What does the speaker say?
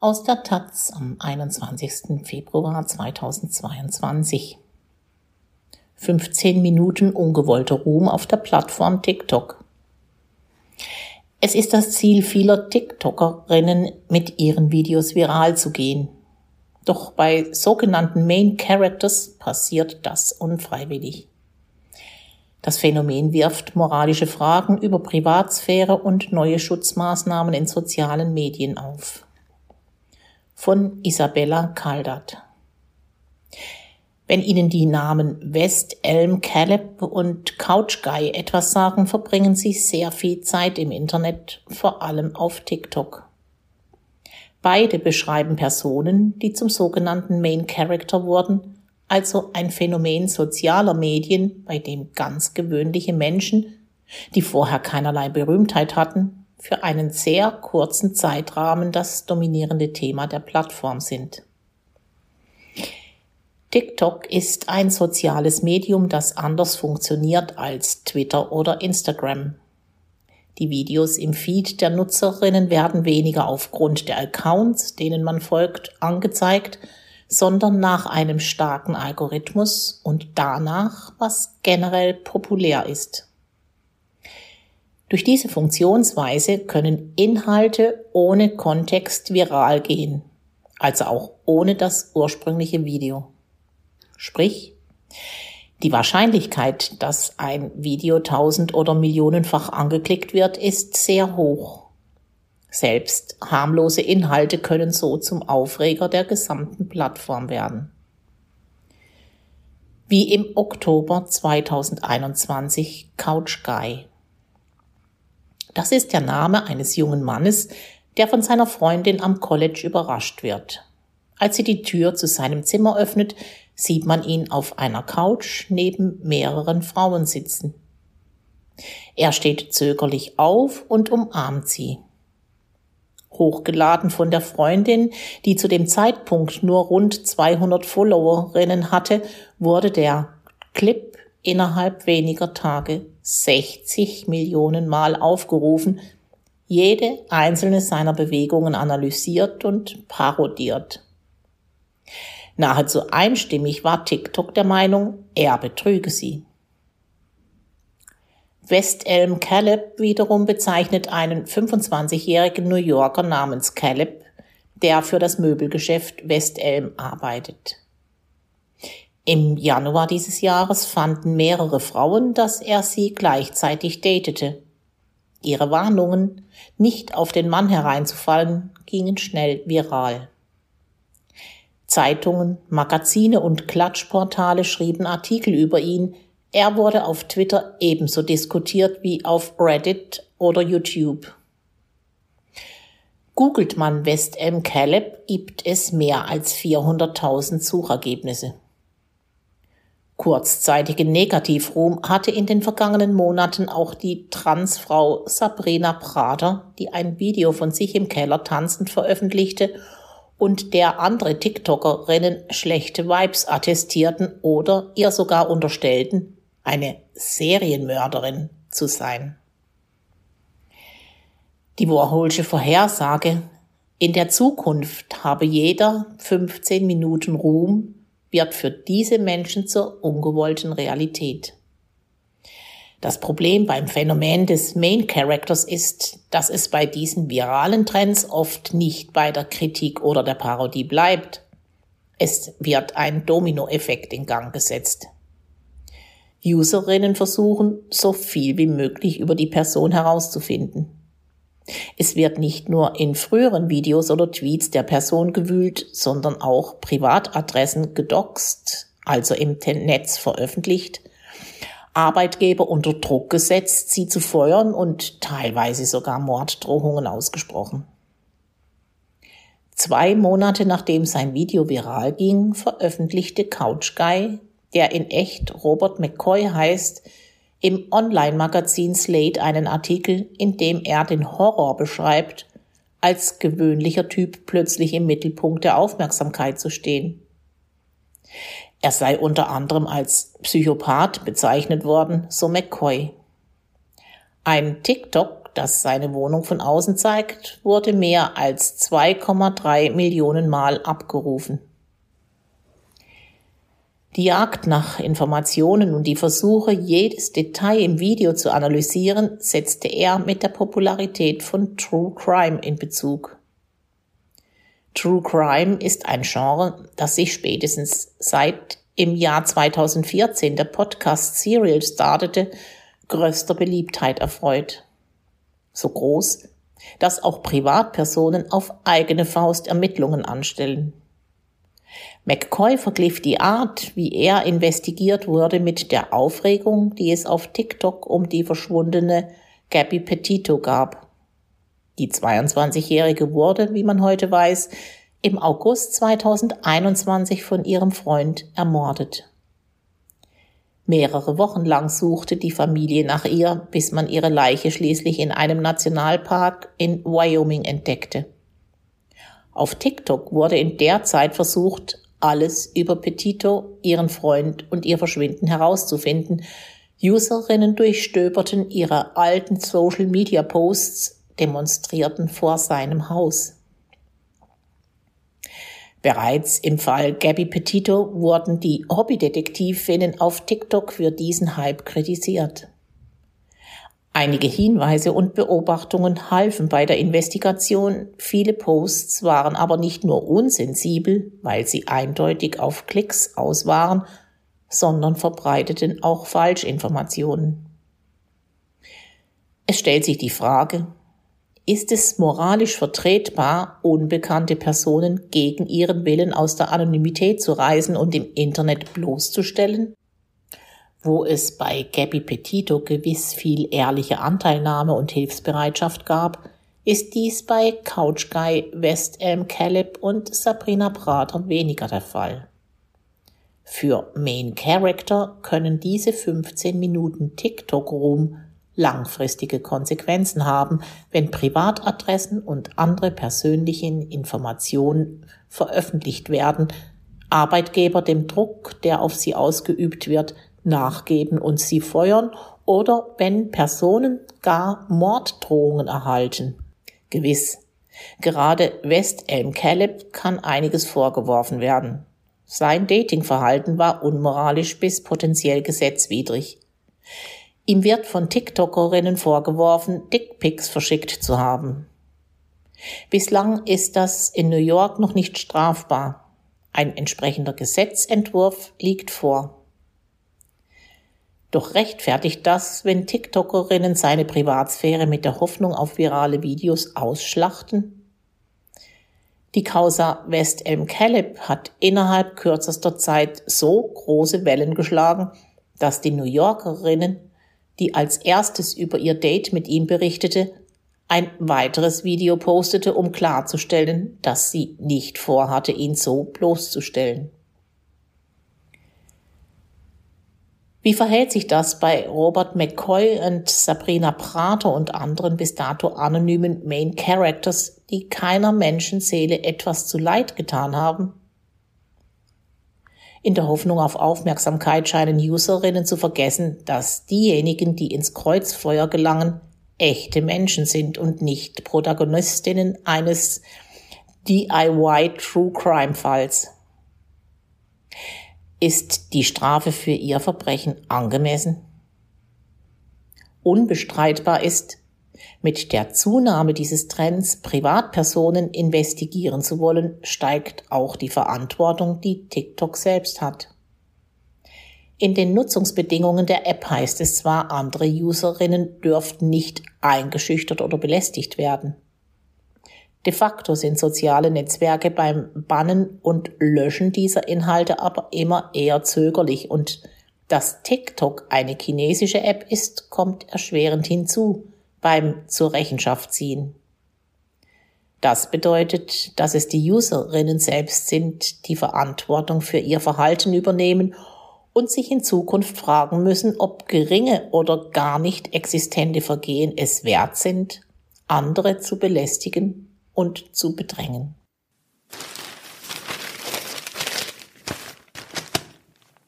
Aus der Taz am 21. Februar 2022. 15 Minuten ungewollter Ruhm auf der Plattform TikTok. Es ist das Ziel vieler TikTokerinnen, mit ihren Videos viral zu gehen. Doch bei sogenannten Main Characters passiert das unfreiwillig. Das Phänomen wirft moralische Fragen über Privatsphäre und neue Schutzmaßnahmen in sozialen Medien auf. Von Isabella Kaldat. Wenn Ihnen die Namen West, Elm, Caleb und Couch Guy etwas sagen, verbringen Sie sehr viel Zeit im Internet, vor allem auf TikTok. Beide beschreiben Personen, die zum sogenannten Main Character wurden, also ein Phänomen sozialer Medien, bei dem ganz gewöhnliche Menschen, die vorher keinerlei Berühmtheit hatten, für einen sehr kurzen Zeitrahmen das dominierende Thema der Plattform sind. TikTok ist ein soziales Medium, das anders funktioniert als Twitter oder Instagram. Die Videos im Feed der Nutzerinnen werden weniger aufgrund der Accounts, denen man folgt, angezeigt, sondern nach einem starken Algorithmus und danach, was generell populär ist. Durch diese Funktionsweise können Inhalte ohne Kontext viral gehen, also auch ohne das ursprüngliche Video. Sprich, die Wahrscheinlichkeit, dass ein Video tausend- oder millionenfach angeklickt wird, ist sehr hoch. Selbst harmlose Inhalte können so zum Aufreger der gesamten Plattform werden. Wie im Oktober 2021 Couch Guy. Das ist der Name eines jungen Mannes, der von seiner Freundin am College überrascht wird. Als sie die Tür zu seinem Zimmer öffnet, sieht man ihn auf einer Couch neben mehreren Frauen sitzen. Er steht zögerlich auf und umarmt sie. Hochgeladen von der Freundin, die zu dem Zeitpunkt nur rund 200 Followerinnen hatte, wurde der Clip innerhalb weniger Tage 60 Millionen Mal aufgerufen, jede einzelne seiner Bewegungen analysiert und parodiert. Nahezu einstimmig war TikTok der Meinung, er betrüge sie. West Elm Caleb wiederum bezeichnet einen 25-jährigen New Yorker namens Caleb, der für das Möbelgeschäft West Elm arbeitet. Im Januar dieses Jahres fanden mehrere Frauen, dass er sie gleichzeitig datete. Ihre Warnungen, nicht auf den Mann hereinzufallen, gingen schnell viral. Zeitungen, Magazine und Klatschportale schrieben Artikel über ihn. Er wurde auf Twitter ebenso diskutiert wie auf Reddit oder YouTube. Googelt man West M. Caleb, gibt es mehr als 400.000 Suchergebnisse. Kurzzeitigen Negativruhm hatte in den vergangenen Monaten auch die Transfrau Sabrina Prater, die ein Video von sich im Keller tanzend veröffentlichte und der andere TikTokerinnen schlechte Vibes attestierten oder ihr sogar unterstellten, eine Serienmörderin zu sein. Die Warholsche Vorhersage, in der Zukunft habe jeder 15 Minuten Ruhm, wird für diese Menschen zur ungewollten Realität. Das Problem beim Phänomen des Main Characters ist, dass es bei diesen viralen Trends oft nicht bei der Kritik oder der Parodie bleibt. Es wird ein Dominoeffekt in Gang gesetzt. Userinnen versuchen, so viel wie möglich über die Person herauszufinden. Es wird nicht nur in früheren Videos oder Tweets der Person gewühlt, sondern auch Privatadressen gedoxt, also im Netz veröffentlicht Arbeitgeber unter Druck gesetzt, sie zu feuern und teilweise sogar Morddrohungen ausgesprochen. Zwei Monate nachdem sein Video viral ging, veröffentlichte Couch Guy, der in echt Robert McCoy heißt, im Online-Magazin Slate einen Artikel, in dem er den Horror beschreibt, als gewöhnlicher Typ plötzlich im Mittelpunkt der Aufmerksamkeit zu stehen. Er sei unter anderem als Psychopath bezeichnet worden, so McCoy. Ein TikTok, das seine Wohnung von außen zeigt, wurde mehr als 2,3 Millionen Mal abgerufen. Die Jagd nach Informationen und die Versuche, jedes Detail im Video zu analysieren, setzte er mit der Popularität von True Crime in Bezug. True Crime ist ein Genre, das sich spätestens seit im Jahr 2014 der Podcast Serial startete, größter Beliebtheit erfreut. So groß, dass auch Privatpersonen auf eigene Faust Ermittlungen anstellen. McCoy vergliff die Art, wie er investigiert wurde, mit der Aufregung, die es auf TikTok um die verschwundene Gabby Petito gab. Die 22-Jährige wurde, wie man heute weiß, im August 2021 von ihrem Freund ermordet. Mehrere Wochen lang suchte die Familie nach ihr, bis man ihre Leiche schließlich in einem Nationalpark in Wyoming entdeckte. Auf TikTok wurde in der Zeit versucht, alles über Petito, ihren Freund und ihr Verschwinden herauszufinden. Userinnen durchstöberten ihre alten Social-Media-Posts, demonstrierten vor seinem Haus. Bereits im Fall Gabby Petito wurden die Hobbydetektivinnen auf TikTok für diesen Hype kritisiert. Einige Hinweise und Beobachtungen halfen bei der Investigation, viele Posts waren aber nicht nur unsensibel, weil sie eindeutig auf Klicks aus waren, sondern verbreiteten auch Falschinformationen. Es stellt sich die Frage, ist es moralisch vertretbar, unbekannte Personen gegen ihren Willen aus der Anonymität zu reisen und im Internet bloßzustellen? Wo es bei Gabby Petito gewiss viel ehrliche Anteilnahme und Hilfsbereitschaft gab, ist dies bei Couch Guy, West Elm Caleb und Sabrina Prater weniger der Fall. Für Main Character können diese 15 Minuten TikTok-Ruhm langfristige Konsequenzen haben, wenn Privatadressen und andere persönliche Informationen veröffentlicht werden, Arbeitgeber dem Druck, der auf sie ausgeübt wird, nachgeben und sie feuern oder wenn Personen gar Morddrohungen erhalten. Gewiss. Gerade West Elm Caleb kann einiges vorgeworfen werden. Sein Datingverhalten war unmoralisch bis potenziell gesetzwidrig. Ihm wird von TikTokerinnen vorgeworfen, Dickpics verschickt zu haben. Bislang ist das in New York noch nicht strafbar. Ein entsprechender Gesetzentwurf liegt vor. Doch rechtfertigt das, wenn TikTokerinnen seine Privatsphäre mit der Hoffnung auf virale Videos ausschlachten? Die Causa West Elm Caleb hat innerhalb kürzester Zeit so große Wellen geschlagen, dass die New Yorkerinnen, die als erstes über ihr Date mit ihm berichtete, ein weiteres Video postete, um klarzustellen, dass sie nicht vorhatte, ihn so bloßzustellen. Wie verhält sich das bei Robert McCoy und Sabrina Prater und anderen bis dato anonymen Main Characters, die keiner Menschenseele etwas zu leid getan haben? In der Hoffnung auf Aufmerksamkeit scheinen Userinnen zu vergessen, dass diejenigen, die ins Kreuzfeuer gelangen, echte Menschen sind und nicht Protagonistinnen eines DIY True Crime Falls. Ist die Strafe für ihr Verbrechen angemessen? Unbestreitbar ist, mit der Zunahme dieses Trends, Privatpersonen investigieren zu wollen, steigt auch die Verantwortung, die TikTok selbst hat. In den Nutzungsbedingungen der App heißt es zwar, andere Userinnen dürften nicht eingeschüchtert oder belästigt werden. De facto sind soziale Netzwerke beim Bannen und Löschen dieser Inhalte aber immer eher zögerlich und dass TikTok eine chinesische App ist, kommt erschwerend hinzu beim zur Rechenschaft ziehen. Das bedeutet, dass es die Userinnen selbst sind, die Verantwortung für ihr Verhalten übernehmen und sich in Zukunft fragen müssen, ob geringe oder gar nicht existente Vergehen es wert sind, andere zu belästigen und zu bedrängen.